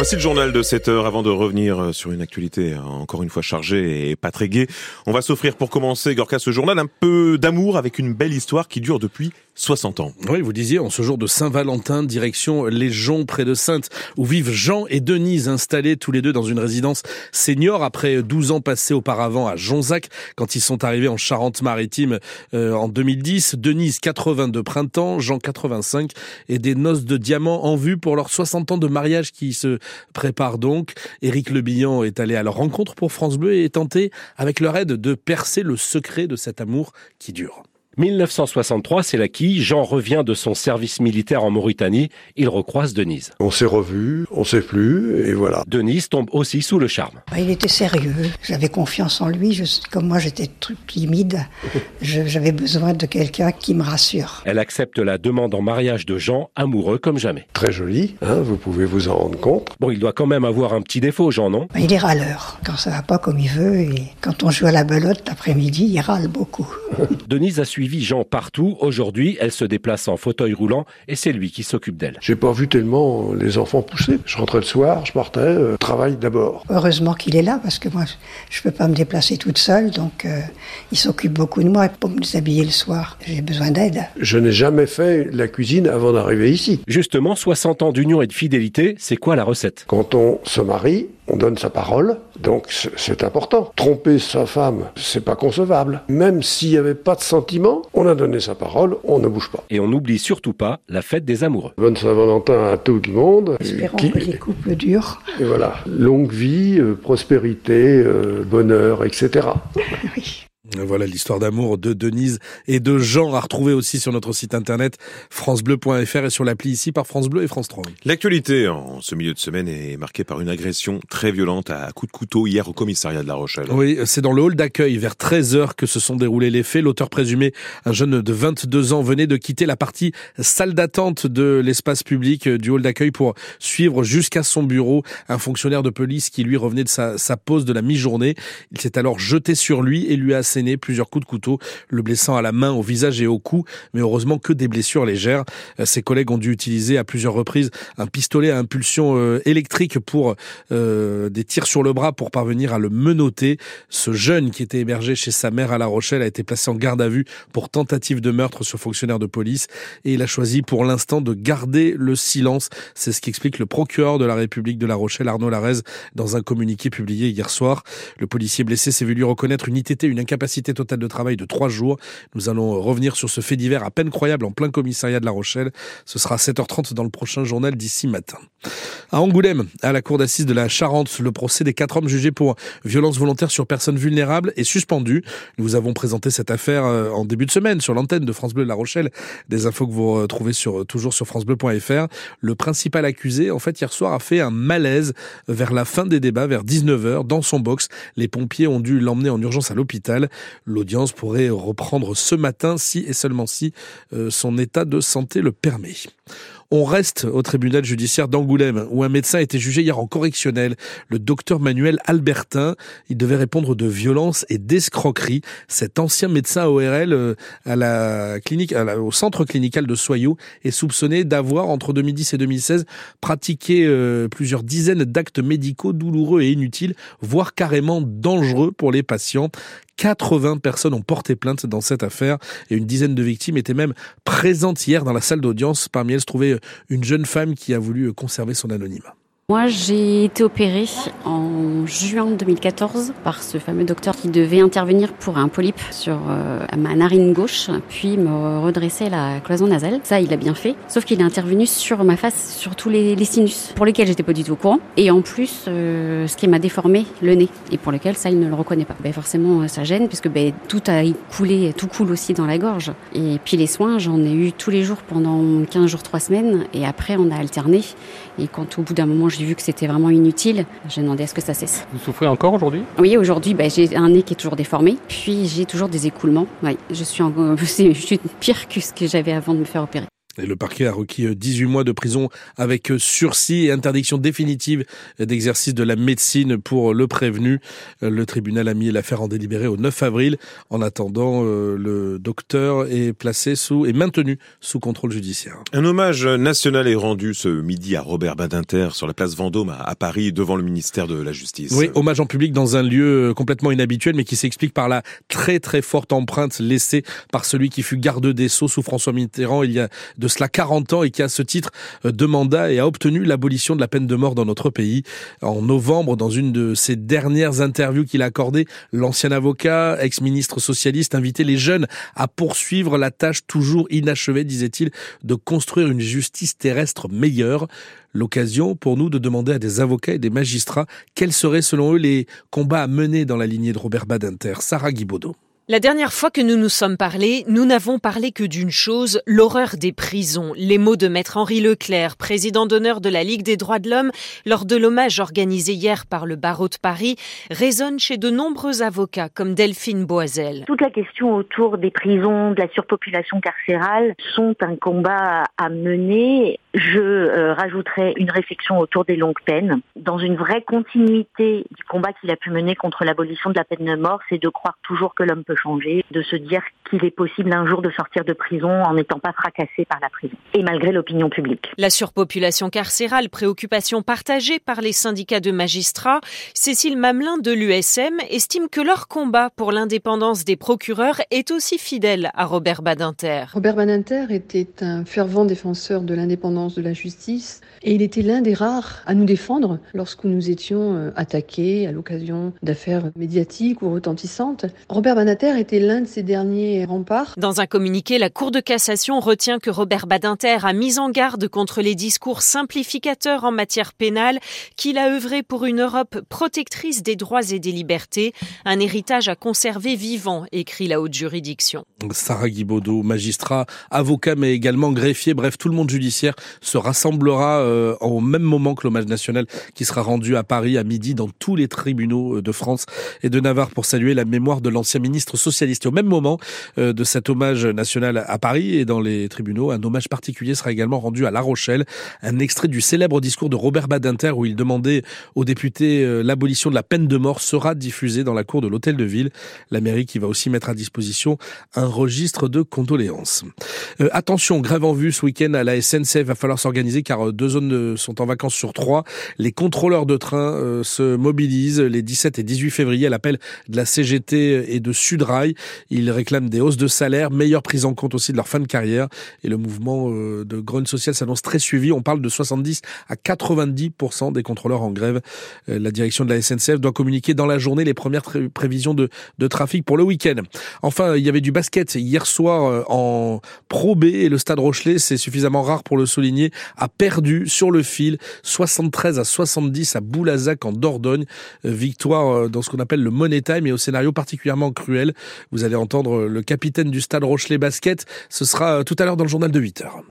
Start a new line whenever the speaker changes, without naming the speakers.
Voici le journal de 7 heures avant de revenir sur une actualité encore une fois chargée et pas très gaie. On va s'offrir pour commencer, Gorka, ce journal un peu d'amour avec une belle histoire qui dure depuis 60 ans.
Oui, vous disiez, en ce jour de Saint-Valentin, direction Joncs, près de Sainte, où vivent Jean et Denise, installés tous les deux dans une résidence senior après 12 ans passés auparavant à Jonzac, quand ils sont arrivés en Charente-Maritime euh, en 2010. Denise, 82 printemps, Jean, 85, et des noces de diamants en vue pour leurs 60 ans de mariage qui se préparent donc. Éric Le Bihan est allé à leur rencontre pour France Bleu et est tenté, avec leur aide, de percer le secret de cet amour qui dure.
1963, c'est la quille. Jean revient de son service militaire en Mauritanie. Il recroise Denise.
On s'est revus, on sait plus, et voilà.
Denise tombe aussi sous le charme.
Bah, il était sérieux. J'avais confiance en lui. Je, comme moi, j'étais timide. J'avais besoin de quelqu'un qui me rassure.
Elle accepte la demande en mariage de Jean, amoureux comme jamais.
Très joli, hein, vous pouvez vous en rendre compte.
Bon, il doit quand même avoir un petit défaut, Jean, non?
Bah, Il est râleur. Quand ça va pas comme il veut, et quand on joue à la belote l'après-midi, il râle beaucoup.
Denise a suivi Jean partout. Aujourd'hui, elle se déplace en fauteuil roulant et c'est lui qui s'occupe d'elle.
J'ai pas vu tellement les enfants pousser. Je rentrais le soir, je partais, euh, travail d'abord.
Heureusement qu'il est là parce que moi, je peux pas me déplacer toute seule, donc euh, il s'occupe beaucoup de moi pour me déshabiller le soir. J'ai besoin d'aide.
Je n'ai jamais fait la cuisine avant d'arriver ici.
Justement, 60 ans d'union et de fidélité, c'est quoi la recette?
Quand on se marie, on donne sa parole, donc c'est important. Tromper sa femme, c'est pas concevable. Même s'il n'y avait pas de sentiment, on a donné sa parole, on ne bouge pas.
Et on n'oublie surtout pas la fête des amoureux.
Bonne Saint-Valentin à tout le monde.
Espérons que les couples durent.
Et voilà, longue vie, euh, prospérité, euh, bonheur, etc.
Voilà l'histoire d'amour de Denise et de Jean à retrouver aussi sur notre site internet francebleu.fr et sur l'appli ici par France Bleu et France 3.
L'actualité en ce milieu de semaine est marquée par une agression très violente à coups de couteau hier au commissariat de La Rochelle.
Oui, c'est dans le hall d'accueil vers 13h que se sont déroulés les faits. L'auteur présumé, un jeune de 22 ans, venait de quitter la partie salle d'attente de l'espace public du hall d'accueil pour suivre jusqu'à son bureau un fonctionnaire de police qui lui revenait de sa, sa pause de la mi-journée. Il s'est alors jeté sur lui et lui a asséné plusieurs coups de couteau, le blessant à la main, au visage et au cou, mais heureusement que des blessures légères. Euh, ses collègues ont dû utiliser à plusieurs reprises un pistolet à impulsion euh, électrique pour euh, des tirs sur le bras pour parvenir à le menotter. Ce jeune qui était hébergé chez sa mère à La Rochelle a été placé en garde à vue pour tentative de meurtre sur fonctionnaire de police et il a choisi pour l'instant de garder le silence. C'est ce qu'explique le procureur de la République de La Rochelle, Arnaud Larez, dans un communiqué publié hier soir. Le policier blessé s'est vu lui reconnaître une ITT, une incapacité totale de travail de trois jours. Nous allons revenir sur ce fait divers à peine croyable en plein commissariat de La Rochelle. Ce sera à 7h30 dans le prochain journal d'ici matin. À Angoulême, à la cour d'assises de la Charente, le procès des quatre hommes jugés pour violence volontaire sur personnes vulnérables est suspendu. Nous avons présenté cette affaire euh, en début de semaine sur l'antenne de France Bleu de La Rochelle. Des infos que vous retrouvez sur, toujours sur francebleu.fr. Le principal accusé, en fait, hier soir a fait un malaise vers la fin des débats, vers 19h, dans son box. Les pompiers ont dû l'emmener en urgence à l'hôpital. L'audience pourrait reprendre ce matin si et seulement si euh, son état de santé le permet. On reste au tribunal judiciaire d'Angoulême, où un médecin a été jugé hier en correctionnel, le docteur Manuel Albertin. Il devait répondre de violence et d'escroquerie. Cet ancien médecin ORL euh, à la clinique, au centre clinical de Soyaux est soupçonné d'avoir, entre 2010 et 2016, pratiqué euh, plusieurs dizaines d'actes médicaux douloureux et inutiles, voire carrément dangereux pour les patients. 80 personnes ont porté plainte dans cette affaire et une dizaine de victimes étaient même présentes hier dans la salle d'audience. Parmi elles se trouvait une jeune femme qui a voulu conserver son anonymat.
Moi, j'ai été opérée en juin 2014 par ce fameux docteur qui devait intervenir pour un polype sur euh, ma narine gauche, puis me redresser la cloison nasale. Ça, il a bien fait. Sauf qu'il est intervenu sur ma face, sur tous les, sinus, pour lesquels j'étais pas du tout au courant. Et en plus, euh, ce qui m'a déformé le nez, et pour lequel ça, il ne le reconnaît pas. Ben, forcément, ça gêne, puisque ben, tout a coulé, tout coule aussi dans la gorge. Et puis les soins, j'en ai eu tous les jours pendant 15 jours, 3 semaines, et après, on a alterné. Et quand au bout d'un moment, j'ai vu que c'était vraiment inutile, j'ai demandé à ce que ça cesse.
Vous souffrez encore aujourd'hui?
Oui, aujourd'hui, bah, j'ai un nez qui est toujours déformé, puis j'ai toujours des écoulements. Oui, je suis, en... je suis pire que ce que j'avais avant de me faire opérer.
Et le parquet a requis 18 mois de prison avec sursis et interdiction définitive d'exercice de la médecine pour le prévenu. Le tribunal a mis l'affaire en délibéré au 9 avril. En attendant, le docteur est placé sous et maintenu sous contrôle judiciaire.
Un hommage national est rendu ce midi à Robert Badinter sur la place Vendôme à Paris devant le ministère de la Justice.
Oui, hommage en public dans un lieu complètement inhabituel mais qui s'explique par la très très forte empreinte laissée par celui qui fut garde des Sceaux sous François Mitterrand il y a de cela 40 ans et qui à ce titre euh, demanda et a obtenu l'abolition de la peine de mort dans notre pays. En novembre, dans une de ses dernières interviews qu'il a accordées, l'ancien avocat, ex-ministre socialiste, invitait les jeunes à poursuivre la tâche toujours inachevée, disait-il, de construire une justice terrestre meilleure. L'occasion pour nous de demander à des avocats et des magistrats quels seraient selon eux les combats à mener dans la lignée de Robert Badinter. Sarah Guibaudot.
La dernière fois que nous nous sommes parlé, nous n'avons parlé que d'une chose, l'horreur des prisons. Les mots de maître Henri Leclerc, président d'honneur de la Ligue des droits de l'homme, lors de l'hommage organisé hier par le barreau de Paris, résonnent chez de nombreux avocats comme Delphine Boisel.
Toute la question autour des prisons, de la surpopulation carcérale sont un combat à mener. Je euh, rajouterai une réflexion autour des longues peines. Dans une vraie continuité du combat qu'il a pu mener contre l'abolition de la peine de mort, c'est de croire toujours que l'homme peut changer, de se dire qu'il est possible un jour de sortir de prison en n'étant pas fracassé par la prison, et malgré l'opinion publique.
La surpopulation carcérale, préoccupation partagée par les syndicats de magistrats, Cécile Mamelin de l'USM estime que leur combat pour l'indépendance des procureurs est aussi fidèle à Robert Badinter.
Robert Badinter était un fervent défenseur de l'indépendance de la justice et il était l'un des rares à nous défendre lorsque nous étions euh, attaqués à l'occasion d'affaires médiatiques ou retentissantes. Robert Badinter était l'un de ces derniers remparts.
Dans un communiqué, la Cour de cassation retient que Robert Badinter a mis en garde contre les discours simplificateurs en matière pénale, qu'il a œuvré pour une Europe protectrice des droits et des libertés, un héritage à conserver vivant, écrit la haute juridiction.
Sarah Guibaudot, magistrat, avocat mais également greffier, bref, tout le monde judiciaire se rassemblera euh, au même moment que l'hommage national qui sera rendu à Paris à midi dans tous les tribunaux euh, de France et de Navarre pour saluer la mémoire de l'ancien ministre socialiste. Et au même moment euh, de cet hommage national à Paris et dans les tribunaux, un hommage particulier sera également rendu à La Rochelle. Un extrait du célèbre discours de Robert Badinter où il demandait aux députés euh, l'abolition de la peine de mort sera diffusé dans la cour de l'hôtel de ville. La mairie qui va aussi mettre à disposition un registre de condoléances. Euh, attention, grève en vue ce week-end à la SNCF. Va falloir s'organiser car deux zones sont en vacances sur trois. Les contrôleurs de train se mobilisent les 17 et 18 février à l'appel de la CGT et de Sudrail. Ils réclament des hausses de salaire, meilleure prise en compte aussi de leur fin de carrière. Et le mouvement euh, de grogne sociale s'annonce très suivi. On parle de 70 à 90% des contrôleurs en grève. Euh, la direction de la SNCF doit communiquer dans la journée les premières prévisions de, de trafic pour le week-end. Enfin, il y avait du basket hier soir euh, en Pro B et le Stade Rochelet, c'est suffisamment rare pour le souligner, a perdu sur le fil 73 à 70 à Boulazac en Dordogne. Victoire dans ce qu'on appelle le Money Time et au scénario particulièrement cruel. Vous allez entendre le capitaine du stade Rochelet Basket. Ce sera tout à l'heure dans le journal de 8 heures.